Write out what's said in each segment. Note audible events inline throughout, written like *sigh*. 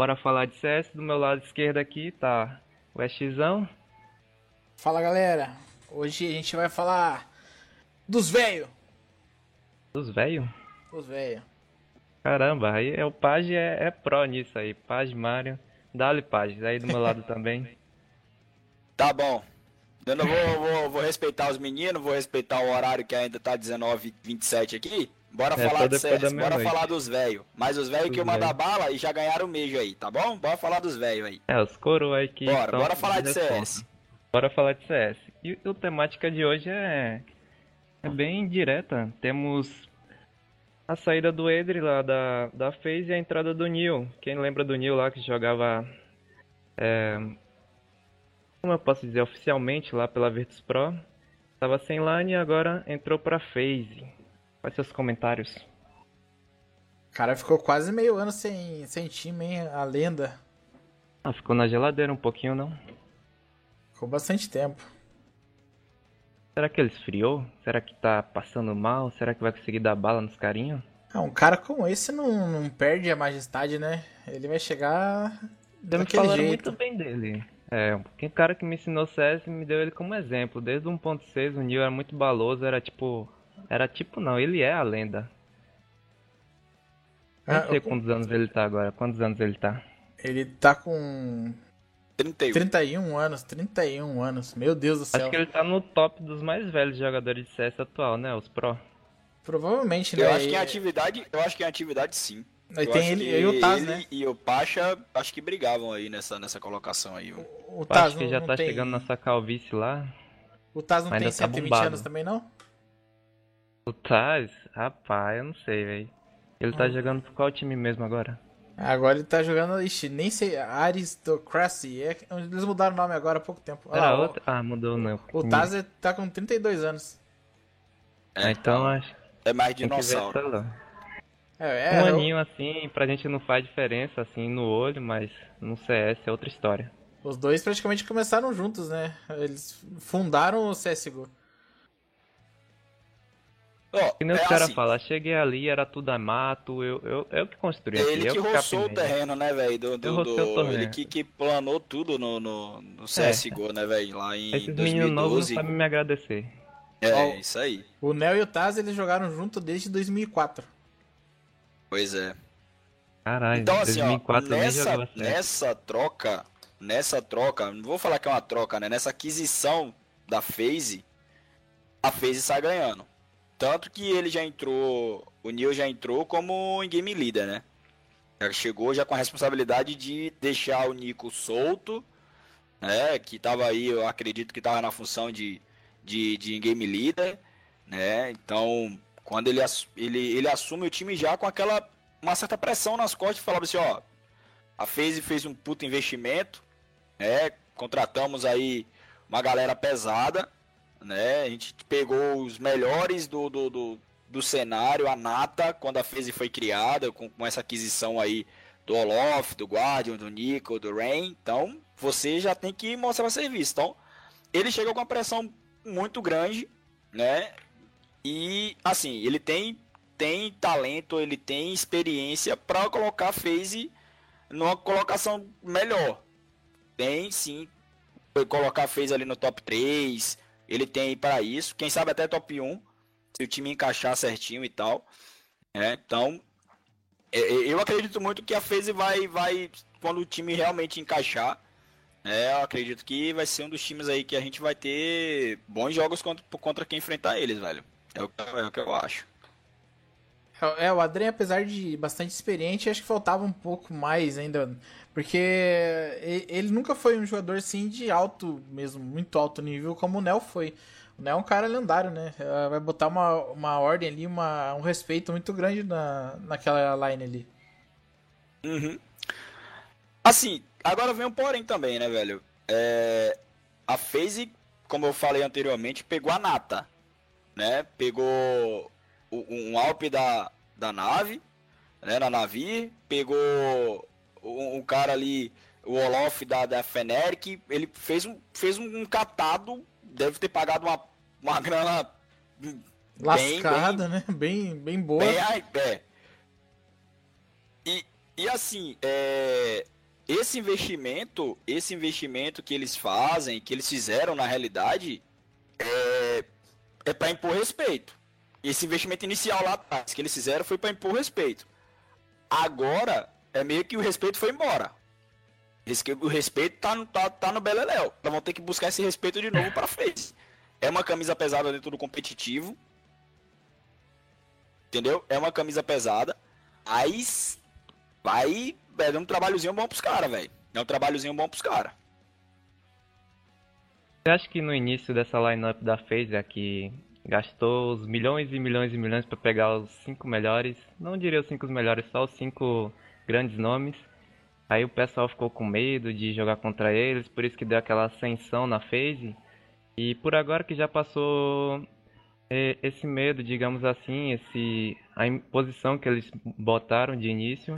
Bora falar de CS. Do meu lado esquerdo aqui tá o Xzão. Fala galera, hoje a gente vai falar dos velho. Dos velho? Dos velho. Caramba, aí é, o Page é, é pró nisso aí. Page Mario. Dá-lhe Page, aí do meu lado também. *laughs* Tá bom. Eu não vou, vou, vou, respeitar os meninos, vou respeitar o horário que ainda tá 19h27 aqui. Bora é, falar de CS, bora noite. falar dos velhos. Mas os velhos que eu mando a bala e já ganharam o mês aí, tá bom? Bora falar dos velhos aí. É, os coroa aí que. Bora, bora falar de CS. Bora falar de CS. E a temática de hoje é, é bem direta. Temos a saída do Edri lá da, da FaZe e a entrada do Neil. Quem lembra do Neil lá que jogava. É, como eu posso dizer, oficialmente lá pela Virtus Pro. Tava sem line e agora entrou pra FaZe. Quais seus comentários? O cara ficou quase meio ano sem, sem time, hein? A lenda. Ah, ficou na geladeira um pouquinho, não? Ficou bastante tempo. Será que ele esfriou? Será que tá passando mal? Será que vai conseguir dar bala nos carinhos? Ah, um cara como esse não, não perde a majestade, né? Ele vai chegar daquele jeito. muito bem dele. É, o cara que me ensinou CS me deu ele como exemplo. Desde o 1.6 o Neil era muito baloso, era tipo... Era tipo não, ele é a lenda. Não ah, sei eu... quantos anos ele tá agora. Quantos anos ele tá? Ele tá com... 31. 31 anos, 31 anos. Meu Deus do céu. Acho que ele tá no top dos mais velhos jogadores de CS atual, né? Os Pro. Provavelmente, né? Eu acho que em atividade, eu acho que em atividade sim. Aí tem ele e o Taz, né? E o Pacha, acho que brigavam aí nessa, nessa colocação aí. O, o Taz acho que já tá tem... chegando nessa calvície lá. O Taz não tem 120 tá anos também, não? O Taz? Rapaz, eu não sei, velho. Ele tá hum. jogando por qual time mesmo agora? Agora ele tá jogando, ixi, nem sei, Aristocracy. É, eles mudaram o nome agora há pouco tempo. Ah, outra... ah mudou não. O Taz tá com 32 anos. É, ah, então acho. É mais dinossauro. É, é, um aninho eu... assim, pra gente não faz diferença assim no olho, mas no CS é outra história. Os dois praticamente começaram juntos, né? Eles fundaram o CSGO. Oh, que nem é os caras assim. falam, cheguei ali, era tudo a mato, eu, eu, eu que construí Ele aqui, que roçou o terreno, né, velho? Do, do, do ele que, que planou tudo no, no, no CSGO, é. né, velho? Lá em Esses 2012. meninos novos não sabem me agradecer. É, isso aí. O Neo e o Taz, eles jogaram junto desde 2004. Pois é. Caralho, então, assim, 2004 ó, nessa, nessa troca, nessa troca, não vou falar que é uma troca, né? Nessa aquisição da FaZe, a FaZe sai ganhando. Tanto que ele já entrou, o Neil já entrou como game leader, né? Já chegou já com a responsabilidade de deixar o Nico solto, né? Que tava aí, eu acredito que tava na função de, de, de game leader, né? Então, quando ele, ele, ele assume o time já com aquela uma certa pressão nas costas, falava assim, ó, a FaZe fez um puto investimento, né? Contratamos aí uma galera pesada, né? A gente pegou os melhores do, do, do, do cenário, a nata, quando a FaZe foi criada, com, com essa aquisição aí do Olof, do Guardian, do Nico, do Rain. Então, você já tem que mostrar serviço. Então, ele chegou com uma pressão muito grande, né? E, assim, ele tem, tem talento, ele tem experiência para colocar a FaZe numa colocação melhor. Tem, sim, colocar a FaZe ali no top 3, ele tem para isso. Quem sabe até top 1, se o time encaixar certinho e tal. É, então, é, é, eu acredito muito que a FaZe vai, vai, quando o time realmente encaixar, é, eu acredito que vai ser um dos times aí que a gente vai ter bons jogos contra, contra quem enfrentar eles, velho. É o, é o que eu acho. É, o Adrien, apesar de bastante experiente, acho que faltava um pouco mais ainda. Porque ele nunca foi um jogador assim de alto, mesmo, muito alto nível, como o Nel foi. O Nel é um cara lendário, né? É, vai botar uma, uma ordem ali, uma, um respeito muito grande na, naquela line ali. Uhum. Assim, agora vem um porém também, né, velho? É, a FaZe, como eu falei anteriormente, pegou a nata, né? Pegou um Alp da, da nave, né, na navio, pegou um, um, cara ali, o Olof da, da Feneric, ele fez um, fez um, catado, deve ter pagado uma, uma *laughs* grana lascada, bem, né? Bem, bem boa. Bem, é. E, E assim, é... esse investimento, esse investimento que eles fazem, que eles fizeram na realidade, é, é para impor respeito. Esse investimento inicial lá atrás que eles fizeram foi para impor respeito. Agora é meio que o respeito foi embora. O respeito tá no, tá, tá no Beleléu. Então vão ter que buscar esse respeito de novo para frente. É uma camisa pesada dentro do competitivo. Entendeu? É uma camisa pesada. Aí vai. É um trabalhozinho bom pros caras, velho. É um trabalhozinho bom pros caras. Eu acho que no início dessa lineup da FaZe aqui gastou os milhões e milhões e milhões para pegar os cinco melhores, não diria os cinco melhores, só os cinco grandes nomes. Aí o pessoal ficou com medo de jogar contra eles, por isso que deu aquela ascensão na FaZe. E por agora que já passou é, esse medo, digamos assim, esse a imposição que eles botaram de início,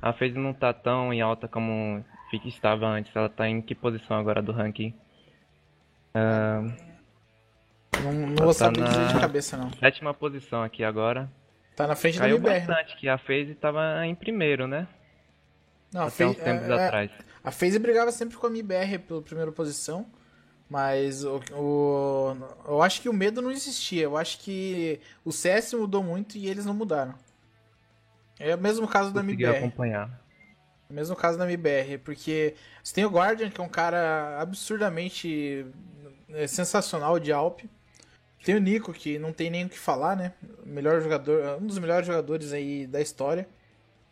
a FaZe não tá tão em alta como estava antes. Ela tá em que posição agora do ranking? Uh, não, não vou tá saber na... dizer de cabeça, não. Sétima posição aqui agora. Tá na frente Caiu do MBR. bastante, que a FaZe tava em primeiro, né? Não, Até FaZe, uns tempos é, é, atrás. A FaZe brigava sempre com a MBR pela primeira posição. Mas o, o, eu acho que o medo não existia. Eu acho que o CS mudou muito e eles não mudaram. É o mesmo caso da MBR. acompanhar. É o mesmo caso da MBR, porque você tem o Guardian, que é um cara absurdamente é, sensacional de Alp. Tem o Nico, que não tem nem o que falar, né? Melhor jogador, um dos melhores jogadores aí da história.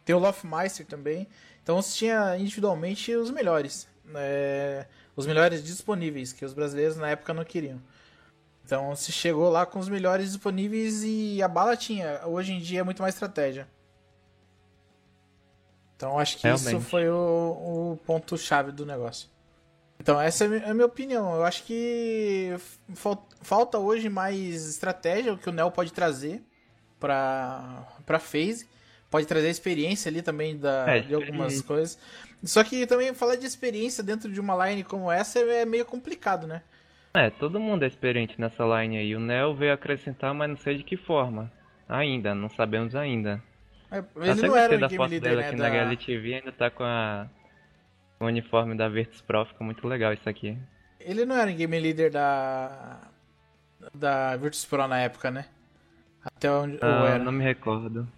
Tem o Lofmeister também. Então você tinha individualmente os melhores. É, os melhores disponíveis, que os brasileiros na época não queriam. Então se chegou lá com os melhores disponíveis e a bala tinha. Hoje em dia é muito mais estratégia. Então acho que Realmente. isso foi o, o ponto-chave do negócio. Então, essa é a minha opinião. Eu acho que falta hoje mais estratégia, o que o Nel pode trazer para pra phase. Pode trazer experiência ali também da, é, de algumas coisas. Só que também falar de experiência dentro de uma line como essa é meio complicado, né? É, todo mundo é experiente nessa line aí. O Nel veio acrescentar, mas não sei de que forma. Ainda, não sabemos ainda. É, ele Até não era da foto dele né, aqui da... na GLTV, ainda tá com a o uniforme da Virtus Pro, fica muito legal isso aqui. Ele não era game leader da da Virtus Pro na época, né? Até onde ah, era. não me recordo.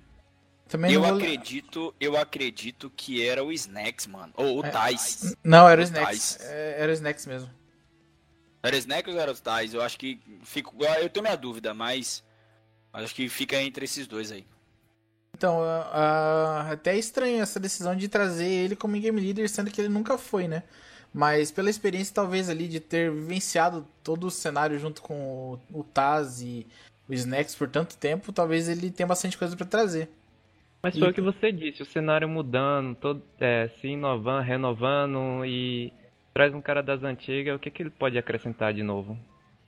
Também eu vou... acredito, eu acredito que era o Snacks, mano. Ou o é, Tais. Não, era o, o Snacks. É, era o Snacks mesmo. Era o Snacks ou era o Tais? Eu acho que fico, eu tenho minha dúvida, mas acho que fica entre esses dois aí. Então, uh, até é estranho essa decisão de trazer ele como game leader, sendo que ele nunca foi, né? Mas pela experiência, talvez, ali, de ter vivenciado todo o cenário junto com o, o Taz e o Snacks por tanto tempo, talvez ele tenha bastante coisa para trazer. Mas foi e... o que você disse, o cenário mudando, todo, é, se inovando, renovando e traz um cara das antigas, o que, que ele pode acrescentar de novo?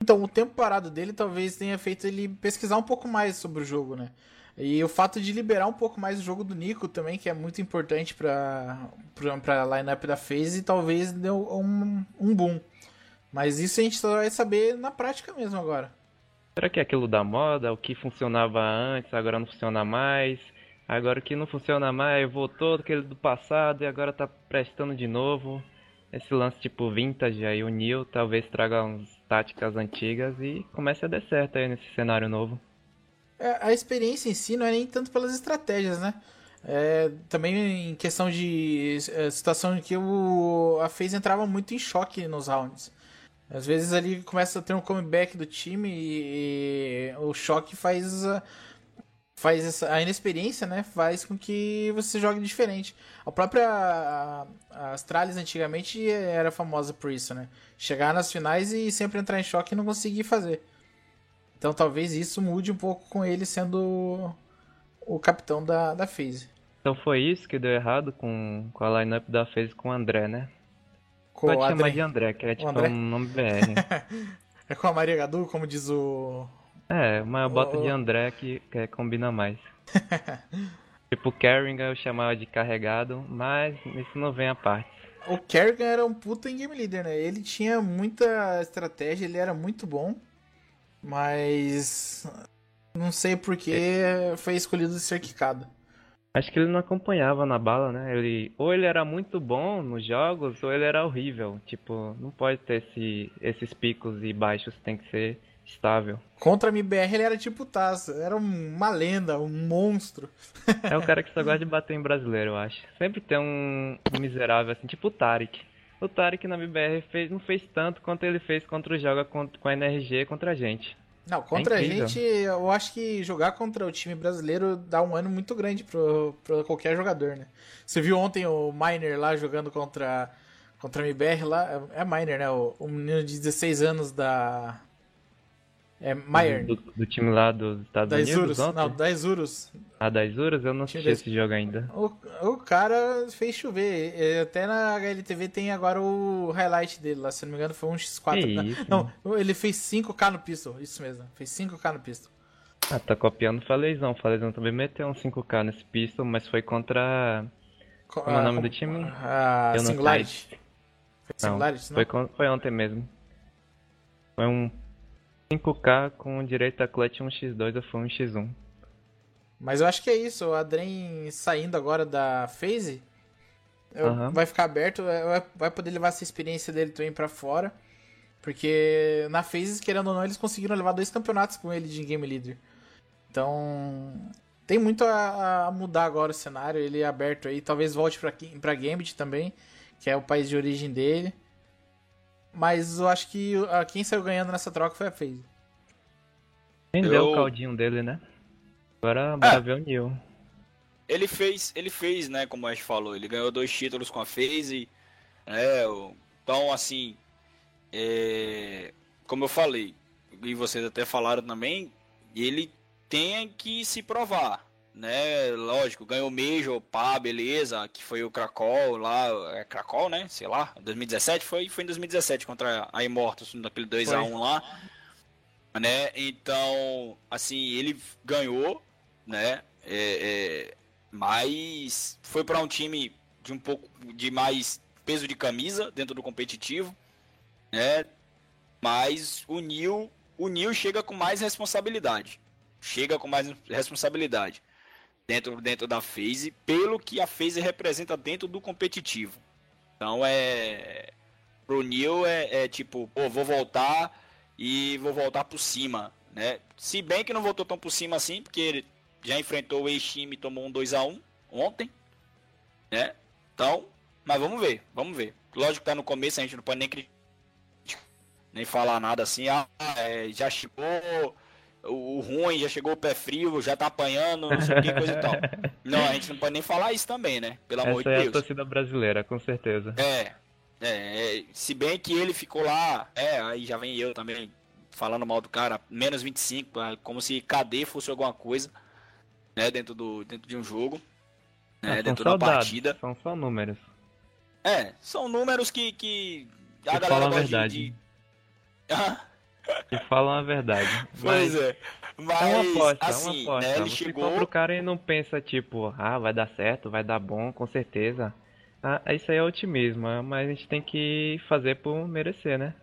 Então, o tempo parado dele talvez tenha feito ele pesquisar um pouco mais sobre o jogo, né? E o fato de liberar um pouco mais o jogo do Nico também, que é muito importante para a lineup da FaZe, talvez deu um, um boom. Mas isso a gente só vai saber na prática mesmo agora. Será que é aquilo da moda, o que funcionava antes, agora não funciona mais? Agora o que não funciona mais, voltou aquele do passado e agora tá prestando de novo. Esse lance tipo vintage aí, o Neil talvez traga umas táticas antigas e comece a dar certo aí nesse cenário novo. É, a experiência em si não é nem tanto pelas estratégias, né? É, também em questão de é, situação que o, a FaZe entrava muito em choque nos rounds. Às vezes ali começa a ter um comeback do time e, e o choque faz a, faz essa, a inexperiência, né? Faz com que você jogue diferente. A própria a, a Astralis antigamente era famosa por isso, né? Chegar nas finais e sempre entrar em choque e não conseguir fazer. Então talvez isso mude um pouco com ele sendo o capitão da, da FaZe. Então foi isso que deu errado com, com a lineup da FaZe com o André, né? Com Pode chamar de André, que é tipo André? um nome BR. *laughs* é com a Maria Gadu, como diz o... É, mas eu boto o... de André que, que combina mais. *laughs* tipo, Kerrigan eu chamava de carregado, mas isso não vem à parte. O Kerrigan era um puta em game leader, né? Ele tinha muita estratégia, ele era muito bom. Mas não sei porque foi escolhido ser quicado. Acho que ele não acompanhava na bala, né? Ele, ou ele era muito bom nos jogos, ou ele era horrível. Tipo, não pode ter esse, esses picos e baixos, tem que ser estável. Contra a MBR ele era tipo Taz, era uma lenda, um monstro. É o cara que só *laughs* gosta de bater em brasileiro, eu acho. Sempre tem um, um miserável assim, tipo o Tarek. O Tarek na MBR fez, não fez tanto quanto ele fez contra o Joga com, com a NRG contra a gente. Não, contra é a gente, eu acho que jogar contra o time brasileiro dá um ano muito grande para qualquer jogador, né? Você viu ontem o Miner lá jogando contra, contra a MBR lá? É, é Miner, né? O, o menino de 16 anos da, é Maier. Do, do, time lá dos Estados da Unidos? Isurus. Não, da Isurus. Ah, da Isurus? Eu não assisti esse jogo ainda. O, o cara fez chover. Até na HLTV tem agora o highlight dele lá. Se não me engano, foi um X4. Que isso, não, ele fez 5k no pistol. Isso mesmo. Fez 5k no pistol. Ah, tá copiando o Falezão. O Falezão também meteu um 5k nesse pistol, mas foi contra. Como é o nome do time? A Singularity. Foi Singularity, não? Foi, foi ontem mesmo. Foi um 5K com direito a clutch 1x2 ou foi 1x1. Mas eu acho que é isso. O Adren saindo agora da phase uhum. vai ficar aberto, vai poder levar essa experiência dele também para fora. Porque na phase, querendo ou não, eles conseguiram levar dois campeonatos com ele de Game Leader. Então, tem muito a, a mudar agora o cenário. Ele é aberto aí. Talvez volte pra Gambit também, que é o país de origem dele. Mas eu acho que quem saiu ganhando nessa troca foi a FaZe. Vendeu eu... o caldinho dele, né? Agora bora é. ver o Neil. Ele fez, ele fez, né, como a gente falou, ele ganhou dois títulos com a FaZe, né, então assim, é, como eu falei, e vocês até falaram também, ele tem que se provar, né? Lógico, ganhou Major, pá, beleza, que foi o Krakow lá, é Krakow, né? Sei lá, 2017 foi, foi em 2017 contra a Immortals, naquele 2 a 1 lá. Né? Então, assim, ele ganhou, né? É, é, mas foi para um time de um pouco de mais peso de camisa dentro do competitivo, né? Mas o Neil, o Neil chega com mais responsabilidade. Chega com mais responsabilidade dentro, dentro da phase, pelo que a phase representa dentro do competitivo. Então é. Pro Neil é, é tipo, pô, vou voltar e vou voltar por cima, né? Se bem que não voltou tão por cima assim, porque ele já enfrentou o ex-time e tomou um 2x1 ontem, né? Então, mas vamos ver, vamos ver. Lógico que tá no começo, a gente não pode nem nem falar nada assim, ah, é, já chegou o ruim, já chegou o pé frio, já tá apanhando, não sei o que, coisa e tal. *laughs* Não, a gente não pode nem falar isso também, né? Pelo Essa amor de é Deus. é a torcida brasileira, com certeza. É, é, é, se bem que ele ficou lá, é, aí já vem eu também falando mal do cara, menos 25, é, como se KD fosse alguma coisa, né, dentro, do, dentro de um jogo, né, ah, dentro da partida. São só números. É, são números que, que a que galera gosta verdade. de... de... Que falam a verdade. Pois mas... é. Mas, é uma aposta, assim, é uma aposta. Né, ele Você chegou... compra o cara e não pensa, tipo, ah, vai dar certo, vai dar bom, com certeza. Ah, isso aí é otimismo, é, mas a gente tem que fazer por merecer, né?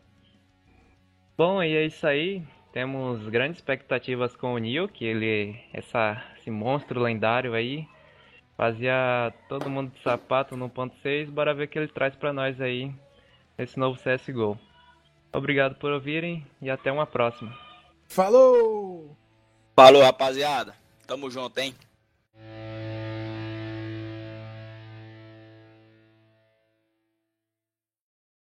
Bom, e é isso aí. Temos grandes expectativas com o Neil, que ele, essa, esse monstro lendário aí, fazia todo mundo de sapato no ponto 6. Bora ver o que ele traz para nós aí, esse novo CSGO. Obrigado por ouvirem e até uma próxima. Falou! Falou, rapaziada. Tamo junto, hein?